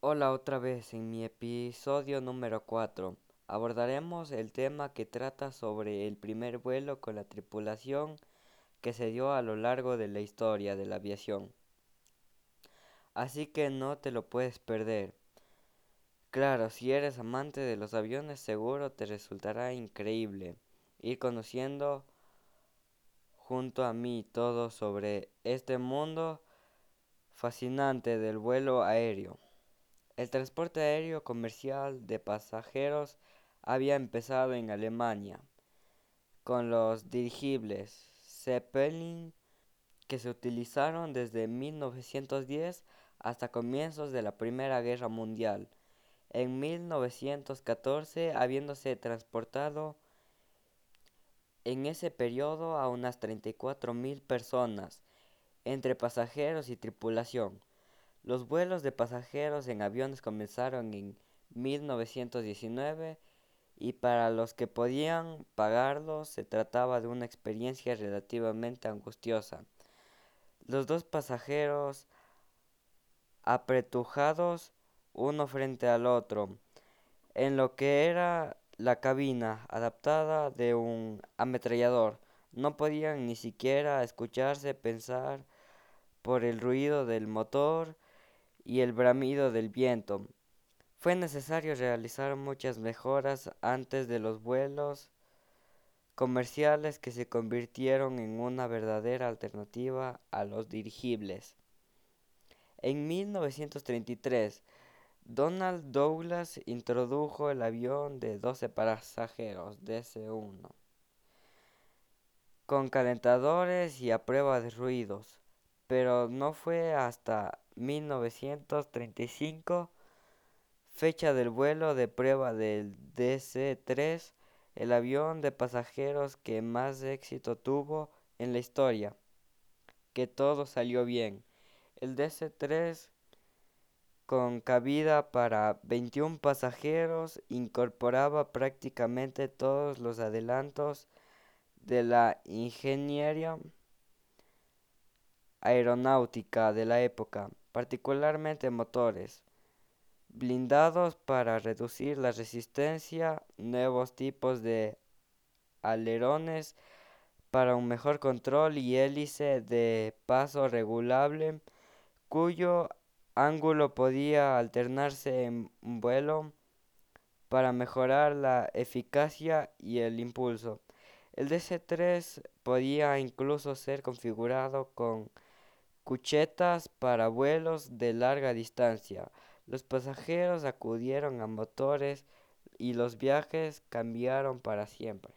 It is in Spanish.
Hola otra vez en mi episodio número 4. Abordaremos el tema que trata sobre el primer vuelo con la tripulación que se dio a lo largo de la historia de la aviación. Así que no te lo puedes perder. Claro, si eres amante de los aviones seguro te resultará increíble ir conociendo junto a mí todo sobre este mundo fascinante del vuelo aéreo. El transporte aéreo comercial de pasajeros había empezado en Alemania con los dirigibles Zeppelin que se utilizaron desde 1910 hasta comienzos de la Primera Guerra Mundial. En 1914 habiéndose transportado en ese periodo a unas 34 mil personas entre pasajeros y tripulación. Los vuelos de pasajeros en aviones comenzaron en 1919 y para los que podían pagarlos se trataba de una experiencia relativamente angustiosa. Los dos pasajeros apretujados uno frente al otro, en lo que era la cabina adaptada de un ametrallador, no podían ni siquiera escucharse pensar por el ruido del motor y el bramido del viento. Fue necesario realizar muchas mejoras antes de los vuelos comerciales que se convirtieron en una verdadera alternativa a los dirigibles. En 1933, Donald Douglas introdujo el avión de 12 pasajeros DC-1 con calentadores y a prueba de ruidos, pero no fue hasta 1935, fecha del vuelo de prueba del DC-3, el avión de pasajeros que más éxito tuvo en la historia, que todo salió bien. El DC-3 con cabida para 21 pasajeros incorporaba prácticamente todos los adelantos de la ingeniería aeronáutica de la época, particularmente motores blindados para reducir la resistencia, nuevos tipos de alerones para un mejor control y hélice de paso regulable cuyo ángulo podía alternarse en vuelo para mejorar la eficacia y el impulso. El DC-3 podía incluso ser configurado con cuchetas para vuelos de larga distancia. Los pasajeros acudieron a motores y los viajes cambiaron para siempre.